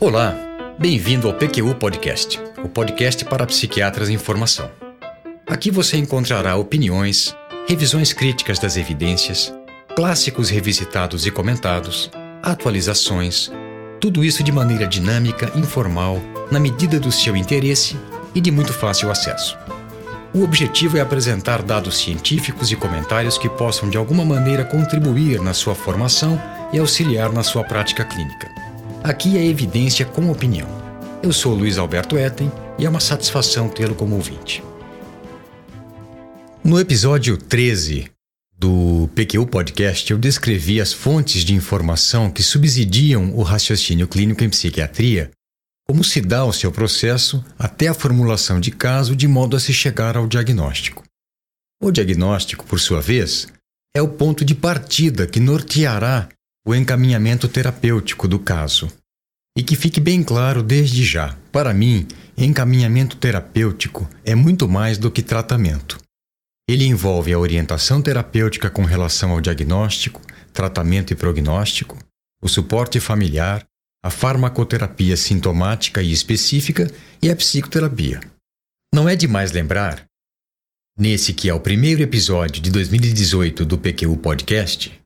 Olá, bem-vindo ao PQU Podcast, o podcast para psiquiatras em formação. Aqui você encontrará opiniões, revisões críticas das evidências, clássicos revisitados e comentados, atualizações, tudo isso de maneira dinâmica, informal, na medida do seu interesse e de muito fácil acesso. O objetivo é apresentar dados científicos e comentários que possam de alguma maneira contribuir na sua formação e auxiliar na sua prática clínica. Aqui é evidência com opinião. Eu sou Luiz Alberto Etten e é uma satisfação tê-lo como ouvinte. No episódio 13 do PQ Podcast, eu descrevi as fontes de informação que subsidiam o raciocínio clínico em psiquiatria, como se dá o seu processo até a formulação de caso de modo a se chegar ao diagnóstico. O diagnóstico, por sua vez, é o ponto de partida que norteará o encaminhamento terapêutico do caso. E que fique bem claro desde já: para mim, encaminhamento terapêutico é muito mais do que tratamento. Ele envolve a orientação terapêutica com relação ao diagnóstico, tratamento e prognóstico, o suporte familiar, a farmacoterapia sintomática e específica e a psicoterapia. Não é demais lembrar, nesse que é o primeiro episódio de 2018 do PQU Podcast,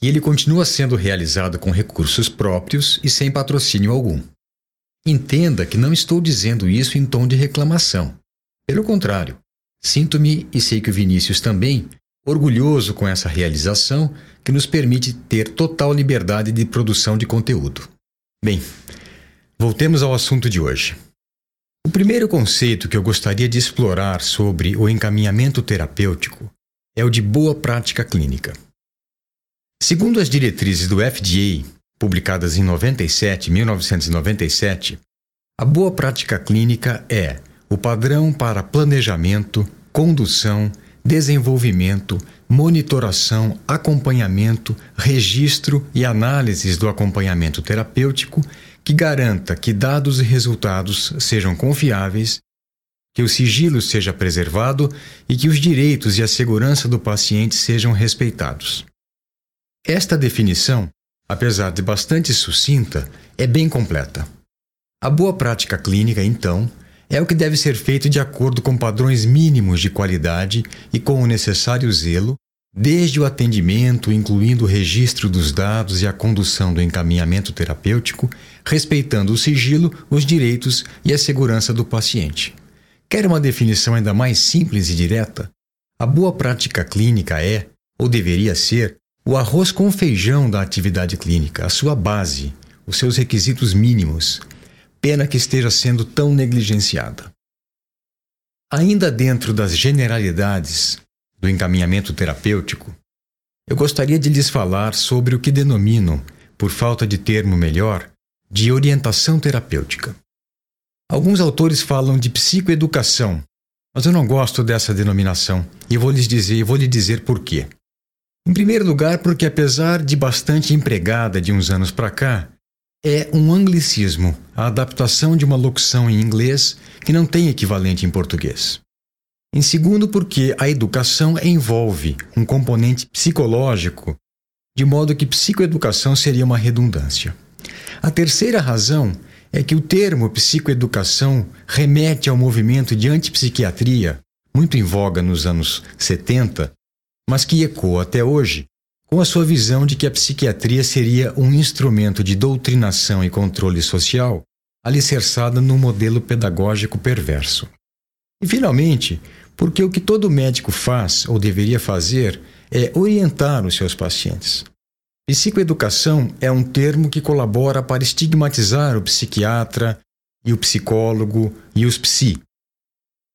e ele continua sendo realizado com recursos próprios e sem patrocínio algum. Entenda que não estou dizendo isso em tom de reclamação. Pelo contrário, sinto-me, e sei que o Vinícius também, orgulhoso com essa realização que nos permite ter total liberdade de produção de conteúdo. Bem, voltemos ao assunto de hoje. O primeiro conceito que eu gostaria de explorar sobre o encaminhamento terapêutico é o de boa prática clínica. Segundo as diretrizes do FDA, publicadas em 97, 1997, a boa prática clínica é o padrão para planejamento, condução, desenvolvimento, monitoração, acompanhamento, registro e análises do acompanhamento terapêutico que garanta que dados e resultados sejam confiáveis, que o sigilo seja preservado e que os direitos e a segurança do paciente sejam respeitados. Esta definição, apesar de bastante sucinta, é bem completa. A boa prática clínica, então, é o que deve ser feito de acordo com padrões mínimos de qualidade e com o necessário zelo, desde o atendimento, incluindo o registro dos dados e a condução do encaminhamento terapêutico, respeitando o sigilo, os direitos e a segurança do paciente. Quer uma definição ainda mais simples e direta? A boa prática clínica é, ou deveria ser, o arroz com feijão da atividade clínica, a sua base, os seus requisitos mínimos. Pena que esteja sendo tão negligenciada. Ainda dentro das generalidades do encaminhamento terapêutico, eu gostaria de lhes falar sobre o que denomino, por falta de termo melhor, de orientação terapêutica. Alguns autores falam de psicoeducação, mas eu não gosto dessa denominação e vou lhes dizer, vou lhe dizer por quê. Em primeiro lugar, porque apesar de bastante empregada de uns anos para cá, é um anglicismo, a adaptação de uma locução em inglês que não tem equivalente em português. Em segundo, porque a educação envolve um componente psicológico, de modo que psicoeducação seria uma redundância. A terceira razão é que o termo psicoeducação remete ao movimento de antipsiquiatria, muito em voga nos anos 70, mas que ecoa até hoje com a sua visão de que a psiquiatria seria um instrumento de doutrinação e controle social alicerçada num modelo pedagógico perverso. E, finalmente, porque o que todo médico faz ou deveria fazer é orientar os seus pacientes. Psicoeducação é um termo que colabora para estigmatizar o psiquiatra e o psicólogo e os psi,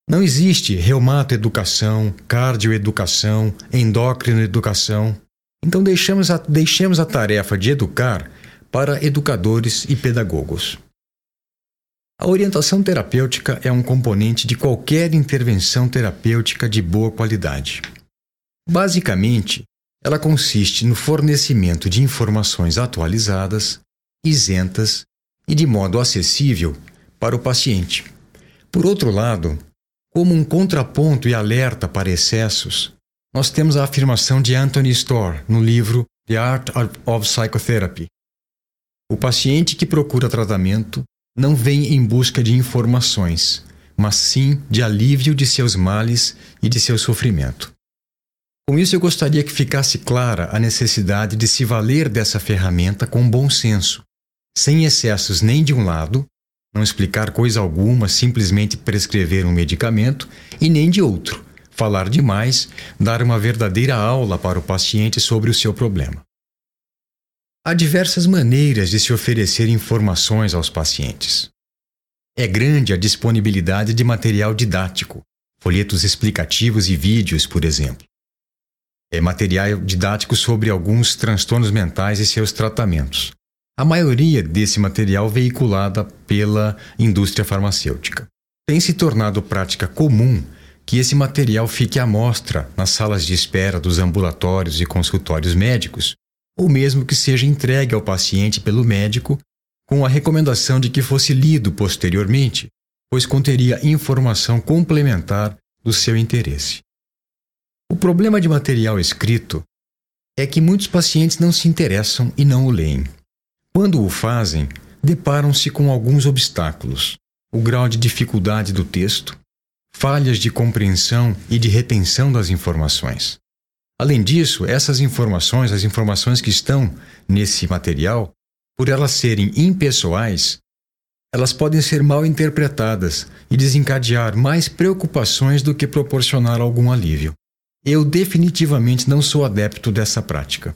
não existe reumatoeducação, cardioeducação, endócrinoeducação. Então deixamos a, deixemos a tarefa de educar para educadores e pedagogos. A orientação terapêutica é um componente de qualquer intervenção terapêutica de boa qualidade. Basicamente, ela consiste no fornecimento de informações atualizadas, isentas e de modo acessível para o paciente. Por outro lado, como um contraponto e alerta para excessos, nós temos a afirmação de Anthony Storr no livro The Art of Psychotherapy. O paciente que procura tratamento não vem em busca de informações, mas sim de alívio de seus males e de seu sofrimento. Com isso, eu gostaria que ficasse clara a necessidade de se valer dessa ferramenta com bom senso, sem excessos nem de um lado, não explicar coisa alguma, simplesmente prescrever um medicamento, e nem de outro, falar demais, dar uma verdadeira aula para o paciente sobre o seu problema. Há diversas maneiras de se oferecer informações aos pacientes. É grande a disponibilidade de material didático, folhetos explicativos e vídeos, por exemplo. É material didático sobre alguns transtornos mentais e seus tratamentos. A maioria desse material veiculada pela indústria farmacêutica. Tem se tornado prática comum que esse material fique à mostra nas salas de espera dos ambulatórios e consultórios médicos, ou mesmo que seja entregue ao paciente pelo médico com a recomendação de que fosse lido posteriormente, pois conteria informação complementar do seu interesse. O problema de material escrito é que muitos pacientes não se interessam e não o leem. Quando o fazem, deparam-se com alguns obstáculos: o grau de dificuldade do texto, falhas de compreensão e de retenção das informações. Além disso, essas informações, as informações que estão nesse material, por elas serem impessoais, elas podem ser mal interpretadas e desencadear mais preocupações do que proporcionar algum alívio. Eu definitivamente não sou adepto dessa prática.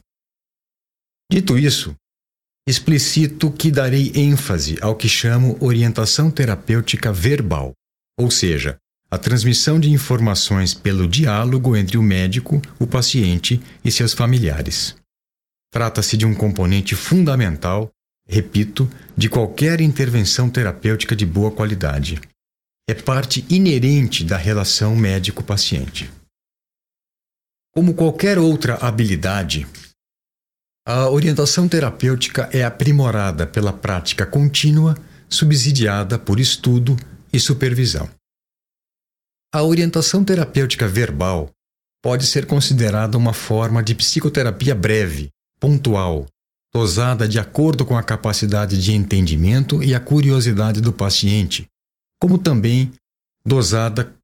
Dito isso, explicito que darei ênfase ao que chamo orientação terapêutica verbal, ou seja, a transmissão de informações pelo diálogo entre o médico, o paciente e seus familiares. Trata-se de um componente fundamental, repito, de qualquer intervenção terapêutica de boa qualidade. É parte inerente da relação médico-paciente. Como qualquer outra habilidade, a orientação terapêutica é aprimorada pela prática contínua, subsidiada por estudo e supervisão. A orientação terapêutica verbal pode ser considerada uma forma de psicoterapia breve, pontual, dosada de acordo com a capacidade de entendimento e a curiosidade do paciente, como também dosada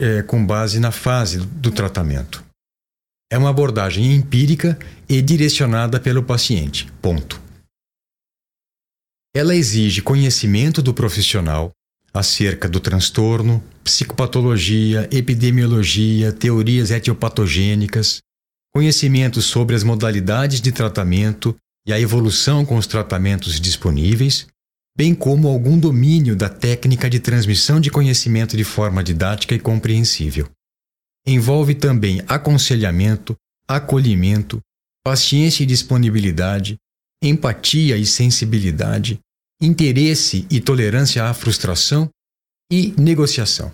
é, com base na fase do tratamento. É uma abordagem empírica e direcionada pelo paciente. Ponto. Ela exige conhecimento do profissional, acerca do transtorno, psicopatologia, epidemiologia, teorias etiopatogênicas, conhecimento sobre as modalidades de tratamento e a evolução com os tratamentos disponíveis, bem como algum domínio da técnica de transmissão de conhecimento de forma didática e compreensível. Envolve também aconselhamento, acolhimento, paciência e disponibilidade, empatia e sensibilidade, interesse e tolerância à frustração e negociação.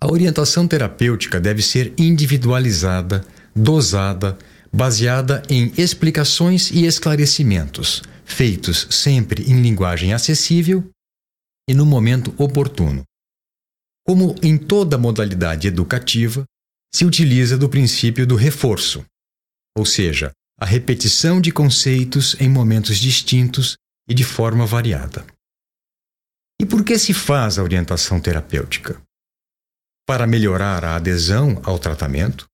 A orientação terapêutica deve ser individualizada, dosada, baseada em explicações e esclarecimentos, feitos sempre em linguagem acessível e no momento oportuno. Como em toda modalidade educativa, se utiliza do princípio do reforço, ou seja, a repetição de conceitos em momentos distintos e de forma variada. E por que se faz a orientação terapêutica? Para melhorar a adesão ao tratamento,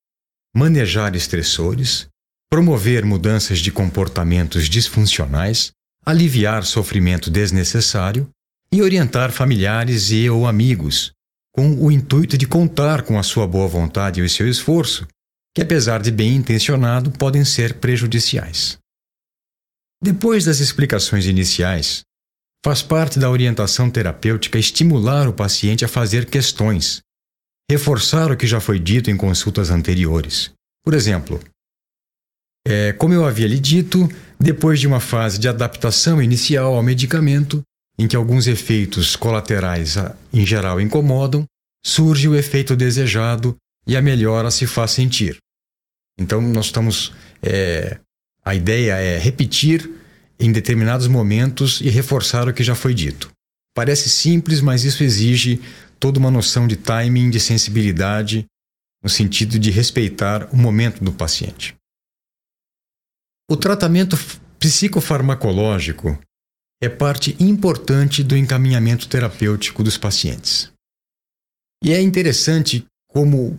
manejar estressores, promover mudanças de comportamentos disfuncionais, aliviar sofrimento desnecessário e orientar familiares e ou amigos, com o intuito de contar com a sua boa vontade e o seu esforço, que apesar de bem intencionado podem ser prejudiciais. Depois das explicações iniciais, faz parte da orientação terapêutica estimular o paciente a fazer questões, reforçar o que já foi dito em consultas anteriores. Por exemplo, é, como eu havia lhe dito, depois de uma fase de adaptação inicial ao medicamento, em que alguns efeitos colaterais em geral incomodam, surge o efeito desejado e a melhora se faz sentir. Então, nós estamos. É, a ideia é repetir em determinados momentos e reforçar o que já foi dito. Parece simples, mas isso exige toda uma noção de timing, de sensibilidade, no sentido de respeitar o momento do paciente. O tratamento psicofarmacológico é parte importante do encaminhamento terapêutico dos pacientes. E é interessante como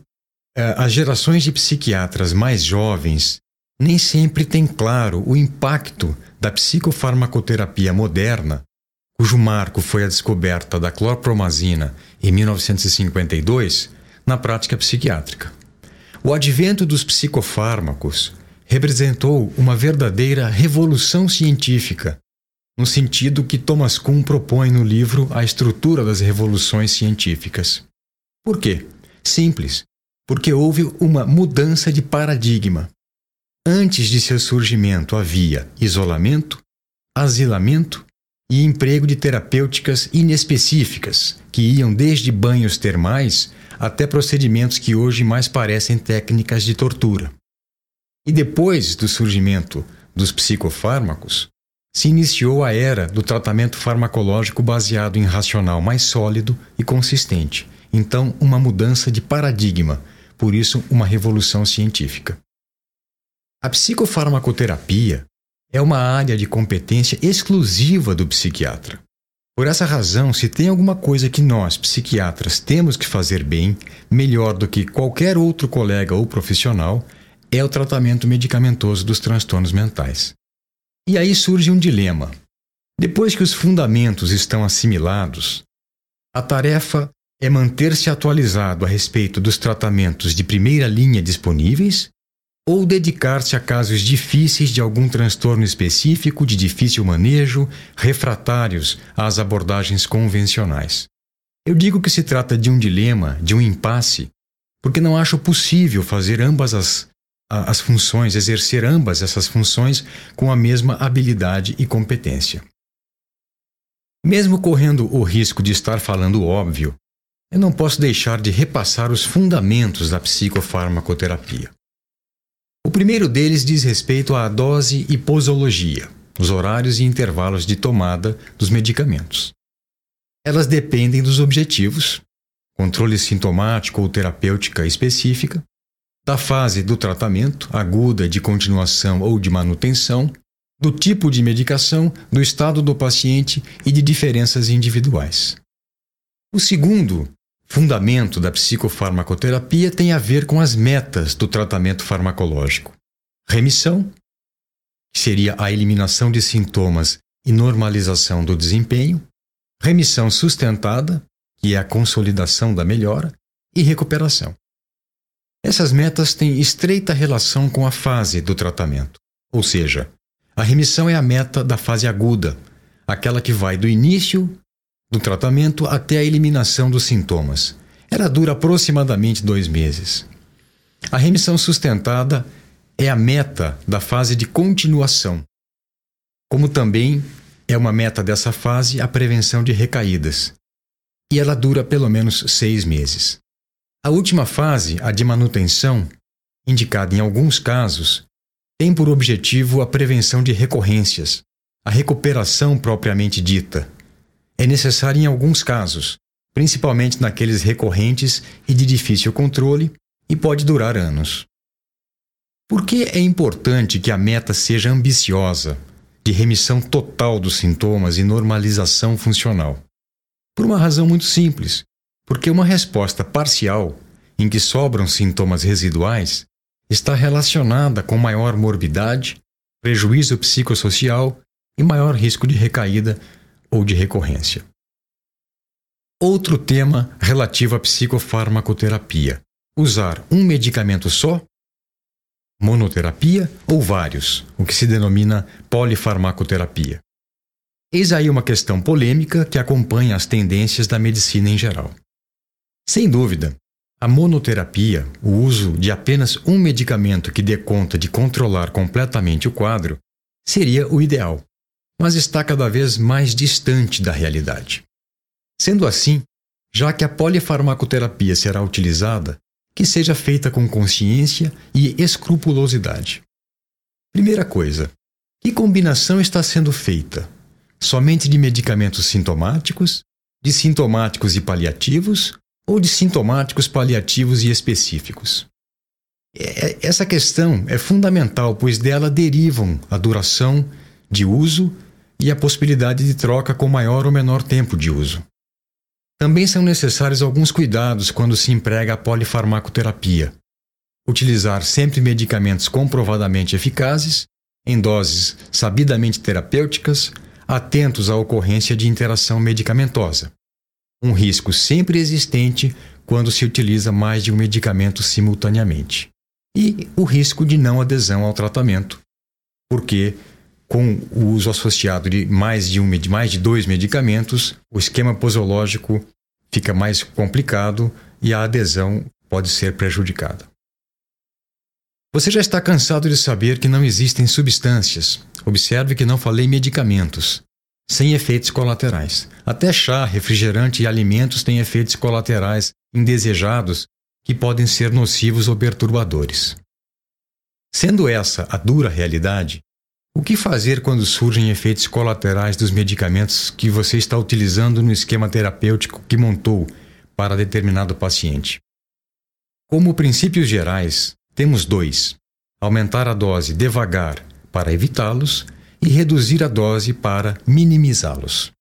eh, as gerações de psiquiatras mais jovens nem sempre têm claro o impacto da psicofarmacoterapia moderna, cujo marco foi a descoberta da clorpromazina em 1952, na prática psiquiátrica. O advento dos psicofármacos representou uma verdadeira revolução científica, no sentido que Thomas Kuhn propõe no livro A Estrutura das Revoluções Científicas. Por quê? Simples porque houve uma mudança de paradigma. Antes de seu surgimento havia isolamento, asilamento e emprego de terapêuticas inespecíficas, que iam desde banhos termais até procedimentos que hoje mais parecem técnicas de tortura. E depois do surgimento dos psicofármacos, se iniciou a era do tratamento farmacológico baseado em racional mais sólido e consistente. Então, uma mudança de paradigma por isso, uma revolução científica. A psicofarmacoterapia é uma área de competência exclusiva do psiquiatra. Por essa razão, se tem alguma coisa que nós, psiquiatras, temos que fazer bem, melhor do que qualquer outro colega ou profissional, é o tratamento medicamentoso dos transtornos mentais. E aí surge um dilema. Depois que os fundamentos estão assimilados, a tarefa é manter-se atualizado a respeito dos tratamentos de primeira linha disponíveis ou dedicar-se a casos difíceis de algum transtorno específico de difícil manejo, refratários às abordagens convencionais. Eu digo que se trata de um dilema, de um impasse, porque não acho possível fazer ambas as, as funções, exercer ambas essas funções com a mesma habilidade e competência. Mesmo correndo o risco de estar falando óbvio, eu não posso deixar de repassar os fundamentos da psicofarmacoterapia. O primeiro deles diz respeito à dose e posologia, os horários e intervalos de tomada dos medicamentos. Elas dependem dos objetivos, controle sintomático ou terapêutica específica, da fase do tratamento, aguda, de continuação ou de manutenção, do tipo de medicação, do estado do paciente e de diferenças individuais. O segundo fundamento da psicofarmacoterapia tem a ver com as metas do tratamento farmacológico. Remissão, que seria a eliminação de sintomas e normalização do desempenho, remissão sustentada, que é a consolidação da melhora, e recuperação. Essas metas têm estreita relação com a fase do tratamento, ou seja, a remissão é a meta da fase aguda, aquela que vai do início do tratamento até a eliminação dos sintomas. Ela dura aproximadamente dois meses. A remissão sustentada é a meta da fase de continuação, como também é uma meta dessa fase a prevenção de recaídas, e ela dura pelo menos seis meses. A última fase, a de manutenção, indicada em alguns casos, tem por objetivo a prevenção de recorrências, a recuperação propriamente dita, é necessária em alguns casos, principalmente naqueles recorrentes e de difícil controle, e pode durar anos. Por que é importante que a meta seja ambiciosa, de remissão total dos sintomas e normalização funcional? Por uma razão muito simples: porque uma resposta parcial, em que sobram sintomas residuais, está relacionada com maior morbidade, prejuízo psicossocial e maior risco de recaída ou de recorrência. Outro tema relativo à psicofarmacoterapia: usar um medicamento só, monoterapia ou vários, o que se denomina polifarmacoterapia. Eis aí uma questão polêmica que acompanha as tendências da medicina em geral. Sem dúvida, a monoterapia, o uso de apenas um medicamento que dê conta de controlar completamente o quadro, seria o ideal mas está cada vez mais distante da realidade. Sendo assim, já que a polifarmacoterapia será utilizada, que seja feita com consciência e escrupulosidade. Primeira coisa: que combinação está sendo feita? Somente de medicamentos sintomáticos, de sintomáticos e paliativos ou de sintomáticos, paliativos e específicos? É, essa questão é fundamental, pois dela derivam a duração de uso e a possibilidade de troca com maior ou menor tempo de uso. Também são necessários alguns cuidados quando se emprega a polifarmacoterapia. Utilizar sempre medicamentos comprovadamente eficazes, em doses sabidamente terapêuticas, atentos à ocorrência de interação medicamentosa. Um risco sempre existente quando se utiliza mais de um medicamento simultaneamente. E o risco de não adesão ao tratamento, porque com o uso associado de mais de, um, de mais de dois medicamentos, o esquema posológico fica mais complicado e a adesão pode ser prejudicada. Você já está cansado de saber que não existem substâncias. Observe que não falei medicamentos, sem efeitos colaterais. Até chá, refrigerante e alimentos têm efeitos colaterais indesejados que podem ser nocivos ou perturbadores. Sendo essa a dura realidade, o que fazer quando surgem efeitos colaterais dos medicamentos que você está utilizando no esquema terapêutico que montou para determinado paciente? Como princípios gerais, temos dois: aumentar a dose devagar para evitá-los e reduzir a dose para minimizá-los.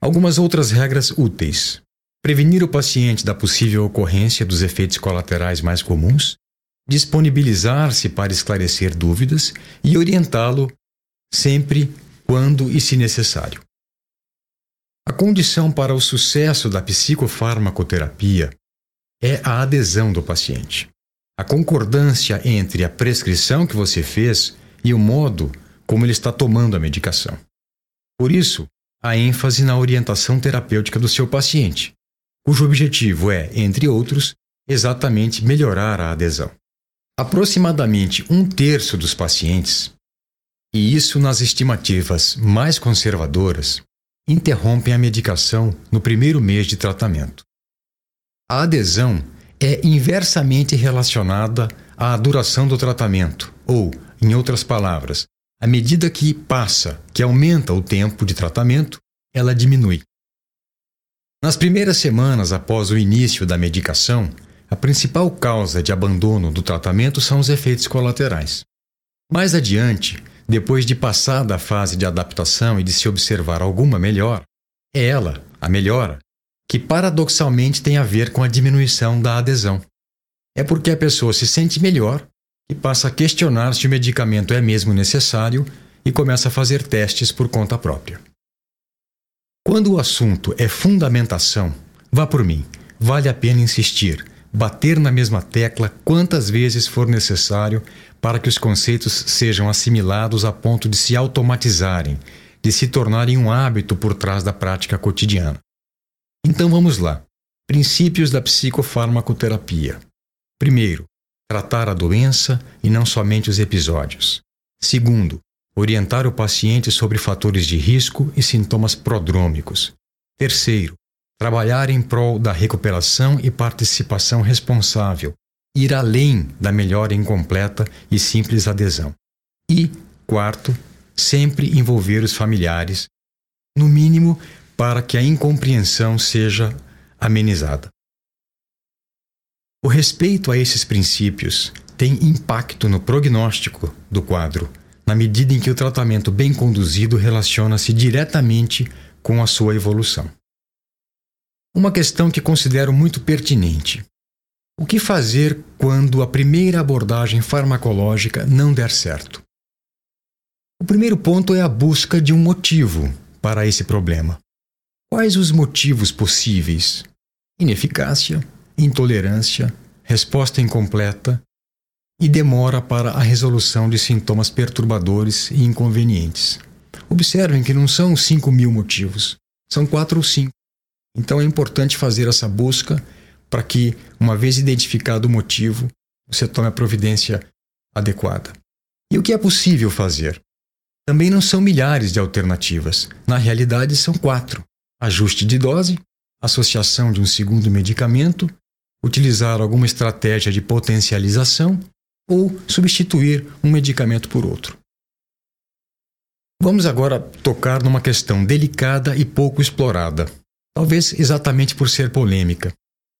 Algumas outras regras úteis: prevenir o paciente da possível ocorrência dos efeitos colaterais mais comuns disponibilizar-se para esclarecer dúvidas e orientá-lo sempre quando e se necessário. A condição para o sucesso da psicofarmacoterapia é a adesão do paciente. A concordância entre a prescrição que você fez e o modo como ele está tomando a medicação. Por isso, a ênfase na orientação terapêutica do seu paciente, cujo objetivo é, entre outros, exatamente melhorar a adesão. Aproximadamente um terço dos pacientes, e isso nas estimativas mais conservadoras, interrompem a medicação no primeiro mês de tratamento. A adesão é inversamente relacionada à duração do tratamento, ou, em outras palavras, à medida que passa, que aumenta o tempo de tratamento, ela diminui. Nas primeiras semanas após o início da medicação, a principal causa de abandono do tratamento são os efeitos colaterais. Mais adiante, depois de passada a fase de adaptação e de se observar alguma melhor, é ela, a melhora, que paradoxalmente tem a ver com a diminuição da adesão. É porque a pessoa se sente melhor e passa a questionar se o medicamento é mesmo necessário e começa a fazer testes por conta própria. Quando o assunto é fundamentação, vá por mim, vale a pena insistir bater na mesma tecla quantas vezes for necessário para que os conceitos sejam assimilados a ponto de se automatizarem, de se tornarem um hábito por trás da prática cotidiana. Então vamos lá. Princípios da psicofarmacoterapia. Primeiro, tratar a doença e não somente os episódios. Segundo, orientar o paciente sobre fatores de risco e sintomas prodrômicos. Terceiro, trabalhar em prol da recuperação e participação responsável, ir além da melhora incompleta e simples adesão. E, quarto, sempre envolver os familiares, no mínimo para que a incompreensão seja amenizada. O respeito a esses princípios tem impacto no prognóstico do quadro, na medida em que o tratamento bem conduzido relaciona-se diretamente com a sua evolução. Uma questão que considero muito pertinente. O que fazer quando a primeira abordagem farmacológica não der certo? O primeiro ponto é a busca de um motivo para esse problema. Quais os motivos possíveis? Ineficácia, intolerância, resposta incompleta e demora para a resolução de sintomas perturbadores e inconvenientes. Observem que não são 5 mil motivos, são quatro ou cinco. Então é importante fazer essa busca para que, uma vez identificado o motivo, você tome a providência adequada. E o que é possível fazer? Também não são milhares de alternativas. Na realidade, são quatro: ajuste de dose, associação de um segundo medicamento, utilizar alguma estratégia de potencialização ou substituir um medicamento por outro. Vamos agora tocar numa questão delicada e pouco explorada, talvez exatamente por ser polêmica.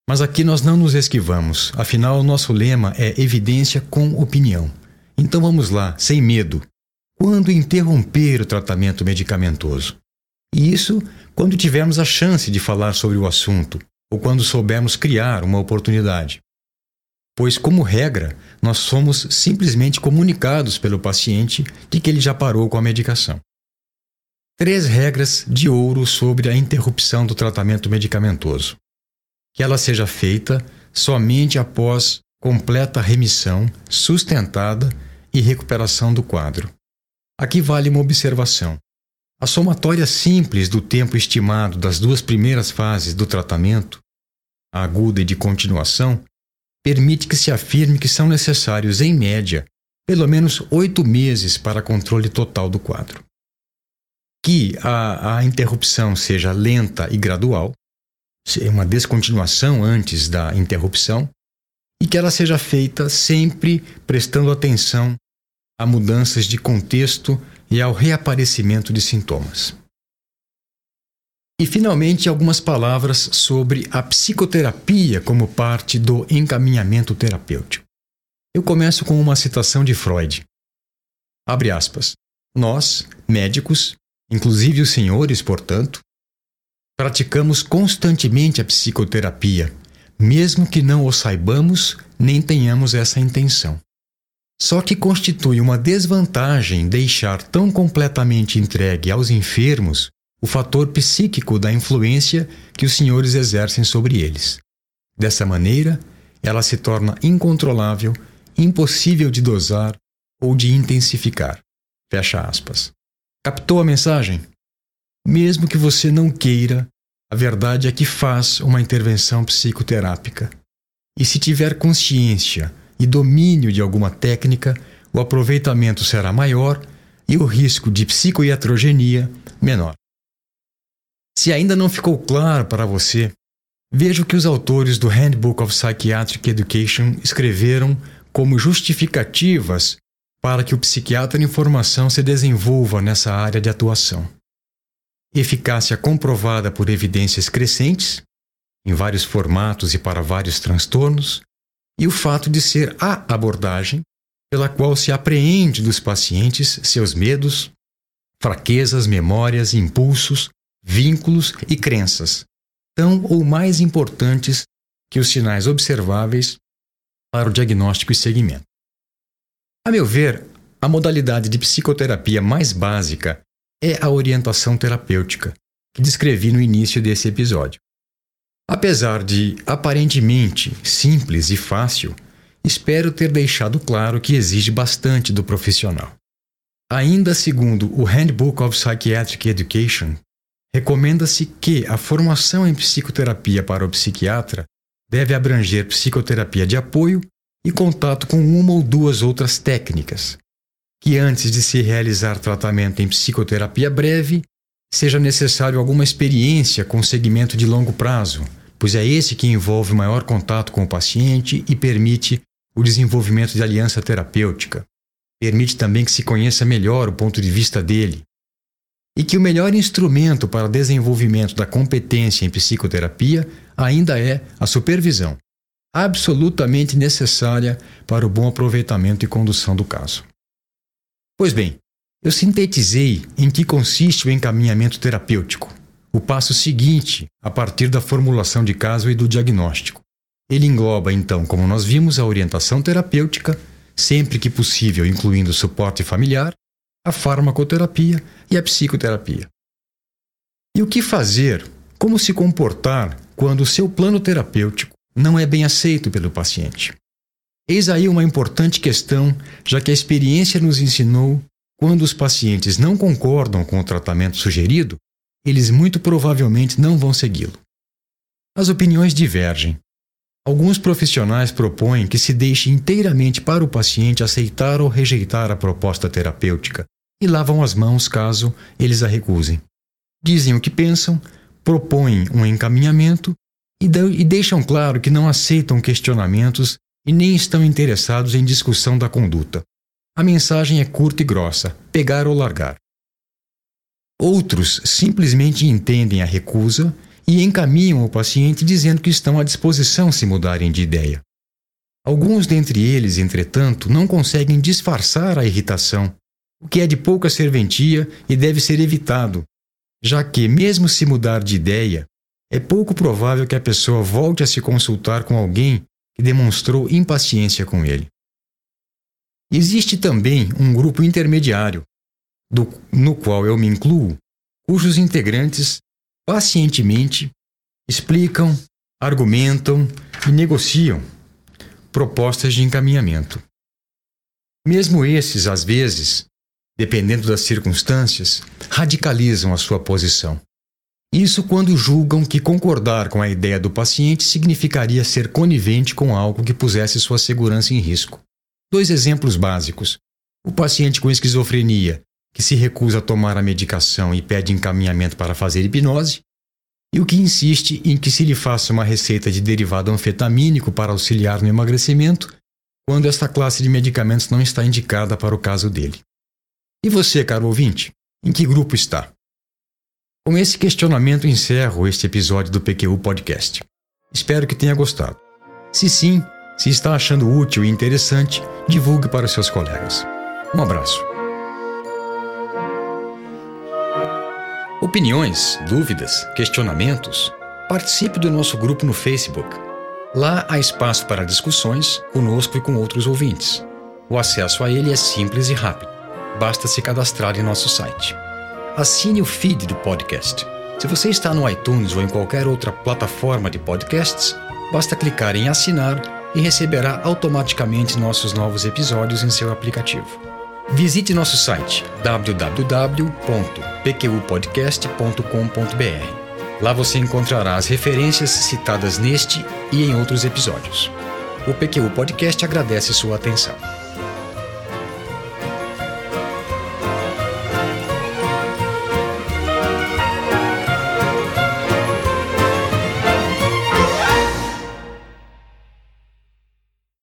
Mas aqui nós não nos esquivamos, afinal, o nosso lema é evidência com opinião. Então vamos lá, sem medo. Quando interromper o tratamento medicamentoso? E isso quando tivermos a chance de falar sobre o assunto, ou quando soubermos criar uma oportunidade. Pois, como regra, nós somos simplesmente comunicados pelo paciente de que ele já parou com a medicação. Três regras de ouro sobre a interrupção do tratamento medicamentoso. Que ela seja feita somente após completa remissão, sustentada e recuperação do quadro. Aqui vale uma observação. A somatória simples do tempo estimado das duas primeiras fases do tratamento, a aguda e de continuação, permite que se afirme que são necessários, em média, pelo menos oito meses para controle total do quadro. Que a, a interrupção seja lenta e gradual, uma descontinuação antes da interrupção, e que ela seja feita sempre prestando atenção a mudanças de contexto e ao reaparecimento de sintomas. E, finalmente, algumas palavras sobre a psicoterapia como parte do encaminhamento terapêutico. Eu começo com uma citação de Freud. Abre aspas. Nós, médicos, inclusive os senhores, portanto, praticamos constantemente a psicoterapia, mesmo que não o saibamos nem tenhamos essa intenção. Só que constitui uma desvantagem deixar tão completamente entregue aos enfermos o fator psíquico da influência que os senhores exercem sobre eles. Dessa maneira, ela se torna incontrolável, impossível de dosar ou de intensificar. Fecha aspas. Captou a mensagem? Mesmo que você não queira, a verdade é que faz uma intervenção psicoterápica. E se tiver consciência e domínio de alguma técnica, o aproveitamento será maior e o risco de psicoiatrogenia menor. Se ainda não ficou claro para você, veja o que os autores do Handbook of Psychiatric Education escreveram como justificativas para que o psiquiatra em formação se desenvolva nessa área de atuação. Eficácia comprovada por evidências crescentes, em vários formatos e para vários transtornos, e o fato de ser a abordagem pela qual se apreende dos pacientes seus medos, fraquezas, memórias, impulsos, vínculos e crenças, tão ou mais importantes que os sinais observáveis para o diagnóstico e seguimento. A meu ver, a modalidade de psicoterapia mais básica é a orientação terapêutica, que descrevi no início desse episódio. Apesar de aparentemente simples e fácil, espero ter deixado claro que exige bastante do profissional. Ainda segundo o Handbook of Psychiatric Education, Recomenda-se que a formação em psicoterapia para o psiquiatra deve abranger psicoterapia de apoio e contato com uma ou duas outras técnicas, que antes de se realizar tratamento em psicoterapia breve, seja necessário alguma experiência com segmento de longo prazo, pois é esse que envolve maior contato com o paciente e permite o desenvolvimento de aliança terapêutica. Permite também que se conheça melhor o ponto de vista dele, e que o melhor instrumento para desenvolvimento da competência em psicoterapia ainda é a supervisão, absolutamente necessária para o bom aproveitamento e condução do caso. Pois bem, eu sintetizei em que consiste o encaminhamento terapêutico, o passo seguinte a partir da formulação de caso e do diagnóstico. Ele engloba, então, como nós vimos, a orientação terapêutica, sempre que possível incluindo suporte familiar, a farmacoterapia e a psicoterapia. E o que fazer, como se comportar quando o seu plano terapêutico não é bem aceito pelo paciente? Eis aí uma importante questão, já que a experiência nos ensinou quando os pacientes não concordam com o tratamento sugerido, eles muito provavelmente não vão segui-lo. As opiniões divergem. Alguns profissionais propõem que se deixe inteiramente para o paciente aceitar ou rejeitar a proposta terapêutica, e lavam as mãos caso eles a recusem. Dizem o que pensam, propõem um encaminhamento e, deixam claro que não aceitam questionamentos e nem estão interessados em discussão da conduta. A mensagem é curta e grossa: pegar ou largar. Outros simplesmente entendem a recusa e encaminham o paciente dizendo que estão à disposição se mudarem de ideia. Alguns dentre eles, entretanto, não conseguem disfarçar a irritação, o que é de pouca serventia e deve ser evitado, já que, mesmo se mudar de ideia, é pouco provável que a pessoa volte a se consultar com alguém que demonstrou impaciência com ele. Existe também um grupo intermediário, do, no qual eu me incluo, cujos integrantes pacientemente explicam, argumentam e negociam propostas de encaminhamento. Mesmo esses, às vezes, dependendo das circunstâncias, radicalizam a sua posição. Isso quando julgam que concordar com a ideia do paciente significaria ser conivente com algo que pusesse sua segurança em risco. Dois exemplos básicos. O paciente com esquizofrenia, que se recusa a tomar a medicação e pede encaminhamento para fazer hipnose, e o que insiste em que se lhe faça uma receita de derivado anfetamínico para auxiliar no emagrecimento, quando esta classe de medicamentos não está indicada para o caso dele. E você, caro ouvinte, em que grupo está? Com esse questionamento encerro este episódio do PQU Podcast. Espero que tenha gostado. Se sim, se está achando útil e interessante, divulgue para os seus colegas. Um abraço. Opiniões, dúvidas, questionamentos? Participe do nosso grupo no Facebook. Lá há espaço para discussões conosco e com outros ouvintes. O acesso a ele é simples e rápido. Basta se cadastrar em nosso site assine o feed do podcast. Se você está no iTunes ou em qualquer outra plataforma de podcasts, basta clicar em assinar e receberá automaticamente nossos novos episódios em seu aplicativo. Visite nosso site www.pqpodcast.com.br. Lá você encontrará as referências citadas neste e em outros episódios. O PQU Podcast agradece sua atenção.